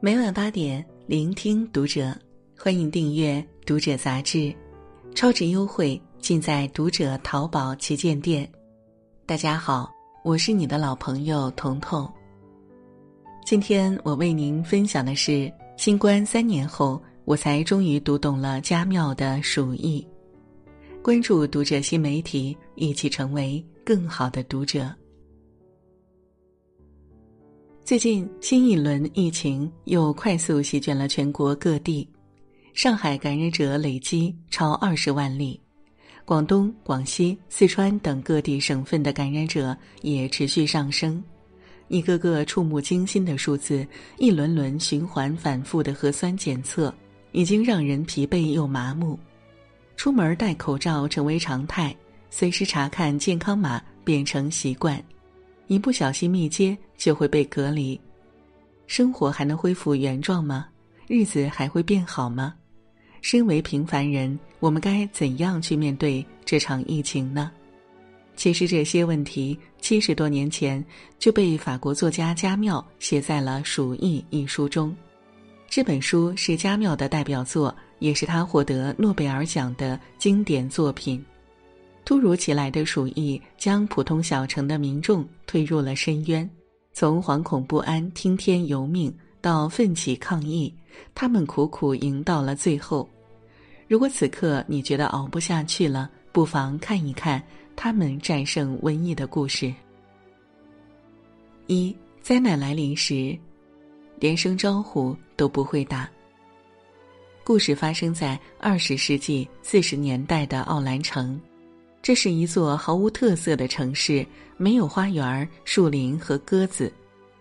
每晚八点，聆听读者，欢迎订阅《读者》杂志，超值优惠尽在《读者》淘宝旗舰店。大家好，我是你的老朋友彤彤。今天我为您分享的是，新冠三年后，我才终于读懂了家庙的鼠疫。关注《读者》新媒体，一起成为更好的读者。最近，新一轮疫情又快速席卷了全国各地，上海感染者累计超二十万例，广东、广西、四川等各地省份的感染者也持续上升，一个个触目惊心的数字，一轮轮循环反复的核酸检测，已经让人疲惫又麻木。出门戴口罩成为常态，随时查看健康码变成习惯。一不小心密接就会被隔离，生活还能恢复原状吗？日子还会变好吗？身为平凡人，我们该怎样去面对这场疫情呢？其实这些问题七十多年前就被法国作家加缪写在了《鼠疫》一书中。这本书是加缪的代表作，也是他获得诺贝尔奖的经典作品。突如其来的鼠疫将普通小城的民众推入了深渊，从惶恐不安、听天由命到奋起抗议，他们苦苦赢到了最后。如果此刻你觉得熬不下去了，不妨看一看他们战胜瘟疫的故事。一灾难来临时，连声招呼都不会打。故事发生在二十世纪四十年代的奥兰城。这是一座毫无特色的城市，没有花园、树林和鸽子，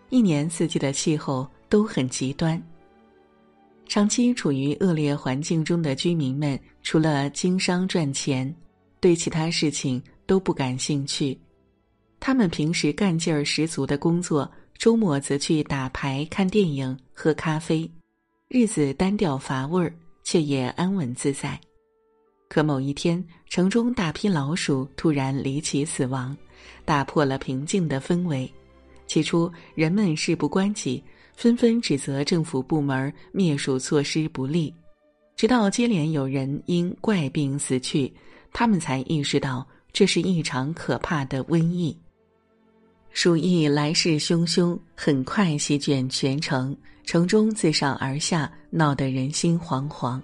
一年四季的气候都很极端。长期处于恶劣环境中的居民们，除了经商赚钱，对其他事情都不感兴趣。他们平时干劲儿十足的工作，周末则去打牌、看电影、喝咖啡，日子单调乏味儿，却也安稳自在。可某一天，城中大批老鼠突然离奇死亡，打破了平静的氛围。起初，人们事不关己，纷纷指责政府部门灭鼠措施不力。直到接连有人因怪病死去，他们才意识到这是一场可怕的瘟疫。鼠疫来势汹汹，很快席卷全城，城中自上而下闹得人心惶惶。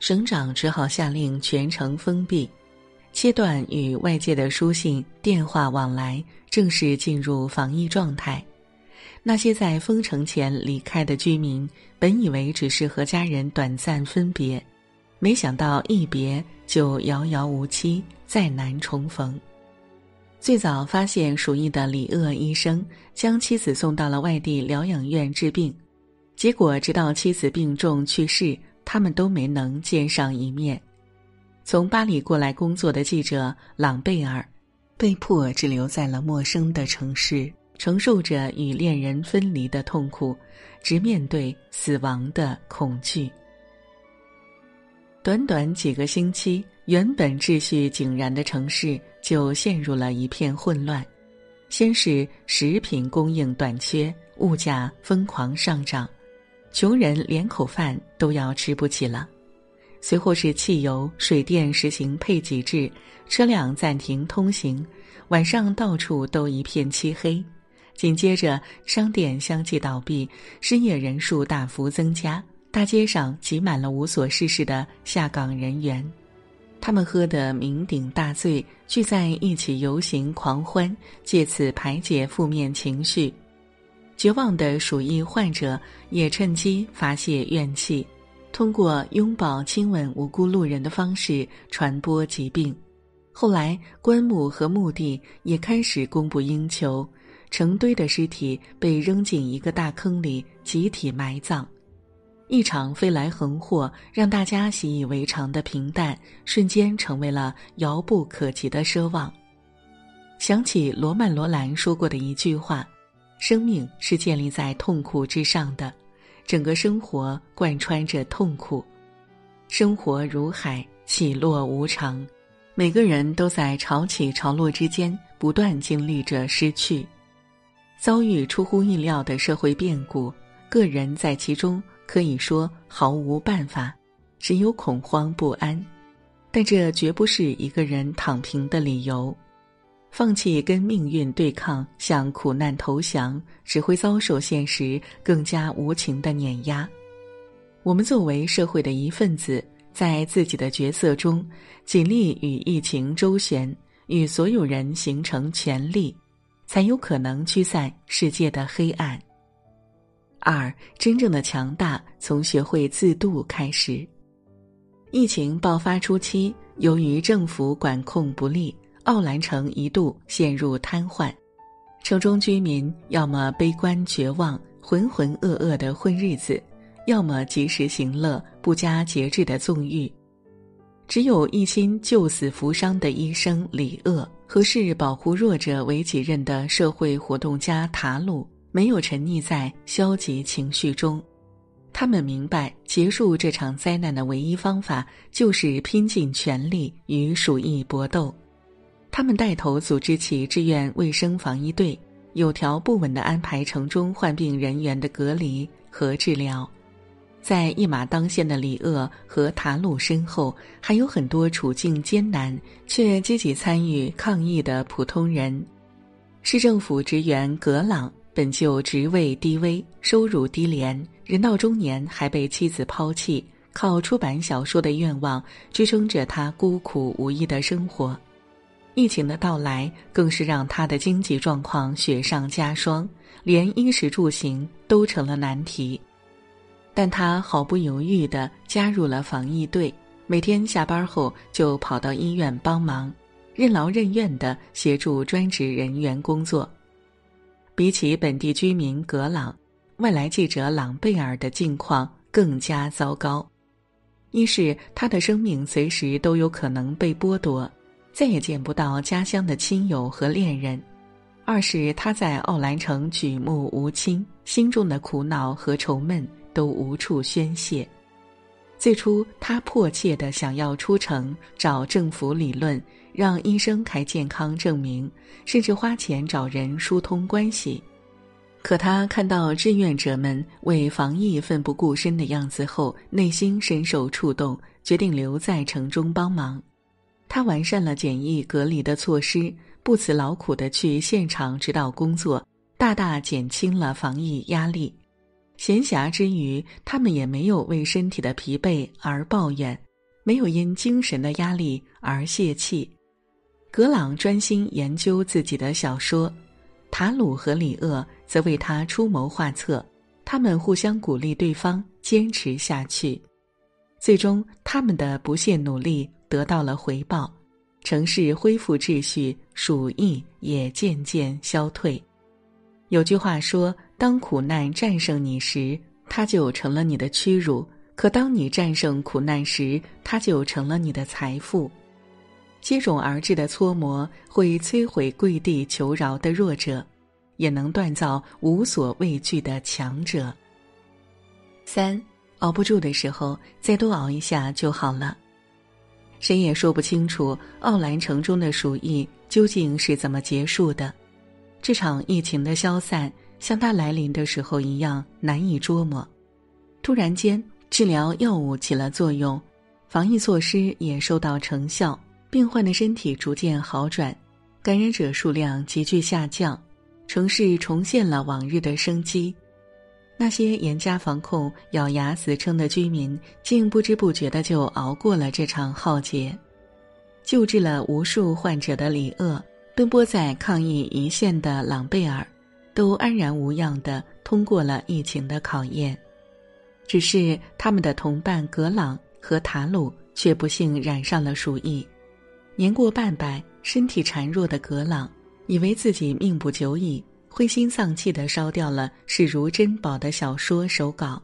省长只好下令全城封闭，切断与外界的书信、电话往来，正式进入防疫状态。那些在封城前离开的居民，本以为只是和家人短暂分别，没想到一别就遥遥无期，再难重逢。最早发现鼠疫的李鄂医生，将妻子送到了外地疗养院治病，结果直到妻子病重去世。他们都没能见上一面。从巴黎过来工作的记者朗贝尔，被迫滞留在了陌生的城市，承受着与恋人分离的痛苦，直面对死亡的恐惧。短短几个星期，原本秩序井然的城市就陷入了一片混乱。先是食品供应短缺，物价疯狂上涨。穷人连口饭都要吃不起了，随后是汽油、水电实行配给制，车辆暂停通行，晚上到处都一片漆黑。紧接着，商店相继倒闭，失业人数大幅增加，大街上挤满了无所事事的下岗人员，他们喝得酩酊大醉，聚在一起游行狂欢，借此排解负面情绪。绝望的鼠疫患者也趁机发泄怨气，通过拥抱、亲吻无辜路人的方式传播疾病。后来，棺木和墓地也开始供不应求，成堆的尸体被扔进一个大坑里，集体埋葬。一场飞来横祸，让大家习以为常的平淡，瞬间成为了遥不可及的奢望。想起罗曼·罗兰说过的一句话。生命是建立在痛苦之上的，整个生活贯穿着痛苦。生活如海，起落无常，每个人都在潮起潮落之间不断经历着失去，遭遇出乎意料的社会变故，个人在其中可以说毫无办法，只有恐慌不安。但这绝不是一个人躺平的理由。放弃跟命运对抗，向苦难投降，只会遭受现实更加无情的碾压。我们作为社会的一份子，在自己的角色中，尽力与疫情周旋，与所有人形成权力，才有可能驱散世界的黑暗。二，真正的强大从学会自渡开始。疫情爆发初期，由于政府管控不力。奥兰城一度陷入瘫痪，城中居民要么悲观绝望、浑浑噩噩的混日子，要么及时行乐、不加节制的纵欲。只有一心救死扶伤的医生李鄂和视保护弱者为己任的社会活动家塔鲁，没有沉溺在消极情绪中。他们明白，结束这场灾难的唯一方法就是拼尽全力与鼠疫搏斗。他们带头组织起志愿卫生防疫队，有条不紊地安排城中患病人员的隔离和治疗。在一马当先的李鄂和塔鲁身后，还有很多处境艰难却积极参与抗疫的普通人。市政府职员格朗本就职位低微，收入低廉，人到中年还被妻子抛弃，靠出版小说的愿望支撑着他孤苦无依的生活。疫情的到来更是让他的经济状况雪上加霜，连衣食住行都成了难题。但他毫不犹豫地加入了防疫队，每天下班后就跑到医院帮忙，任劳任怨地协助专职人员工作。比起本地居民格朗，外来记者朗贝尔的境况更加糟糕。一是他的生命随时都有可能被剥夺。再也见不到家乡的亲友和恋人，二是他在奥兰城举目无亲，心中的苦恼和愁闷都无处宣泄。最初，他迫切的想要出城找政府理论，让医生开健康证明，甚至花钱找人疏通关系。可他看到志愿者们为防疫奋不顾身的样子后，内心深受触动，决定留在城中帮忙。他完善了检疫隔离的措施，不辞劳苦的去现场指导工作，大大减轻了防疫压力。闲暇之余，他们也没有为身体的疲惫而抱怨，没有因精神的压力而泄气。格朗专心研究自己的小说，塔鲁和李厄则为他出谋划策，他们互相鼓励对方坚持下去。最终，他们的不懈努力。得到了回报，城市恢复秩序，鼠疫也渐渐消退。有句话说：“当苦难战胜你时，它就成了你的屈辱；可当你战胜苦难时，它就成了你的财富。”接踵而至的搓磨会摧毁跪地求饶的弱者，也能锻造无所畏惧的强者。三，熬不住的时候，再多熬一下就好了。谁也说不清楚奥兰城中的鼠疫究竟是怎么结束的。这场疫情的消散，像它来临的时候一样难以捉摸。突然间，治疗药物起了作用，防疫措施也收到成效，病患的身体逐渐好转，感染者数量急剧下降，城市重现了往日的生机。那些严加防控、咬牙死撑的居民，竟不知不觉的就熬过了这场浩劫。救治了无数患者的李鄂，奔波在抗疫一线的朗贝尔，都安然无恙的通过了疫情的考验。只是他们的同伴格朗和塔鲁却不幸染上了鼠疫。年过半百、身体孱弱的格朗，以为自己命不久矣。灰心丧气地烧掉了视如珍宝的小说手稿，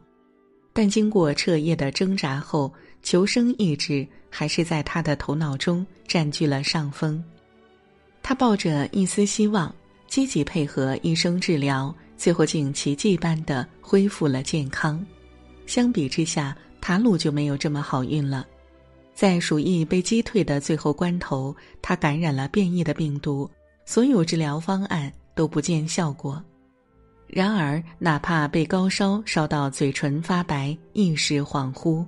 但经过彻夜的挣扎后，求生意志还是在他的头脑中占据了上风。他抱着一丝希望，积极配合医生治疗，最后竟奇迹般的恢复了健康。相比之下，塔鲁就没有这么好运了。在鼠疫被击退的最后关头，他感染了变异的病毒，所有治疗方案。都不见效果，然而，哪怕被高烧烧到嘴唇发白、意识恍惚，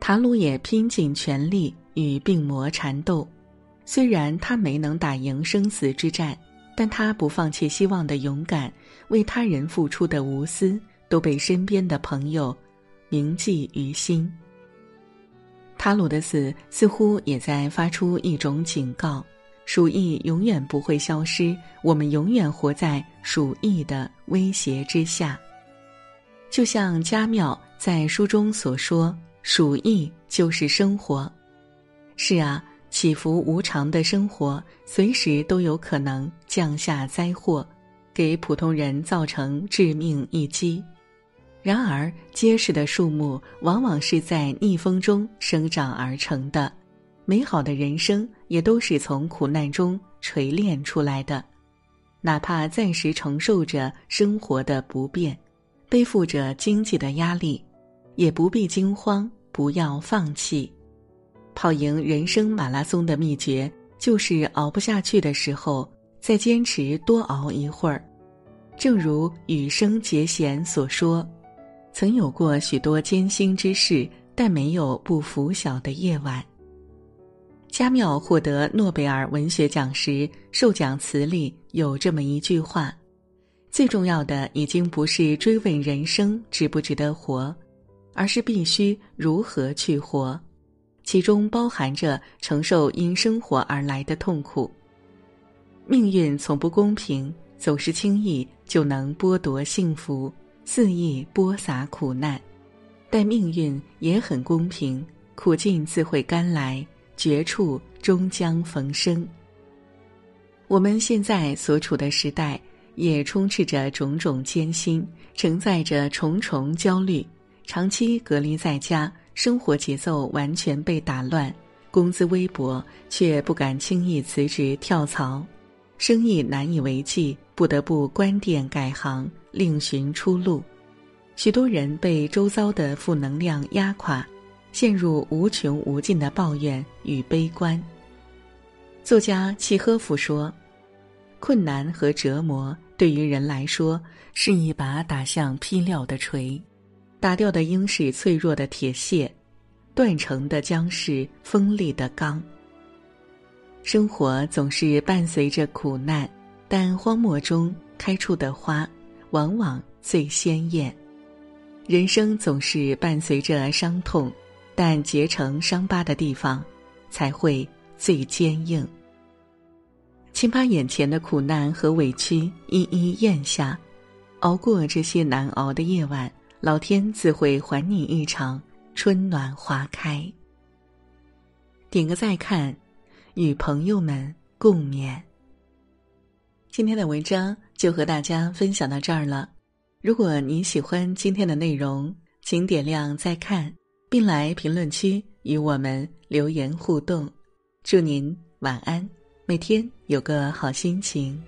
塔鲁也拼尽全力与病魔缠斗。虽然他没能打赢生死之战，但他不放弃希望的勇敢，为他人付出的无私，都被身边的朋友铭记于心。塔鲁的死似乎也在发出一种警告：鼠疫永远不会消失，我们永远活在鼠疫的威胁之下。就像家庙在书中所说：“鼠疫就是生活。”是啊。起伏无常的生活，随时都有可能降下灾祸，给普通人造成致命一击。然而，结实的树木往往是在逆风中生长而成的，美好的人生也都是从苦难中锤炼出来的。哪怕暂时承受着生活的不便，背负着经济的压力，也不必惊慌，不要放弃。跑赢人生马拉松的秘诀，就是熬不下去的时候，再坚持多熬一会儿。正如羽生结弦所说：“曾有过许多艰辛之事，但没有不拂晓的夜晚。”加缪获得诺贝尔文学奖时，授奖词里有这么一句话：“最重要的已经不是追问人生值不值得活，而是必须如何去活。”其中包含着承受因生活而来的痛苦。命运从不公平，总是轻易就能剥夺幸福，肆意播撒苦难；但命运也很公平，苦尽自会甘来，绝处终将逢生。我们现在所处的时代，也充斥着种种艰辛，承载着重重焦虑，长期隔离在家。生活节奏完全被打乱，工资微薄，却不敢轻易辞职跳槽，生意难以为继，不得不关店改行，另寻出路。许多人被周遭的负能量压垮，陷入无穷无尽的抱怨与悲观。作家契诃夫说：“困难和折磨对于人来说，是一把打向坯料的锤。”打掉的应是脆弱的铁屑，断成的将是锋利的钢。生活总是伴随着苦难，但荒漠中开出的花往往最鲜艳。人生总是伴随着伤痛，但结成伤疤的地方才会最坚硬。请把眼前的苦难和委屈一一咽下，熬过这些难熬的夜晚。老天自会还你一场春暖花开。点个再看，与朋友们共勉。今天的文章就和大家分享到这儿了。如果您喜欢今天的内容，请点亮再看，并来评论区与我们留言互动。祝您晚安，每天有个好心情。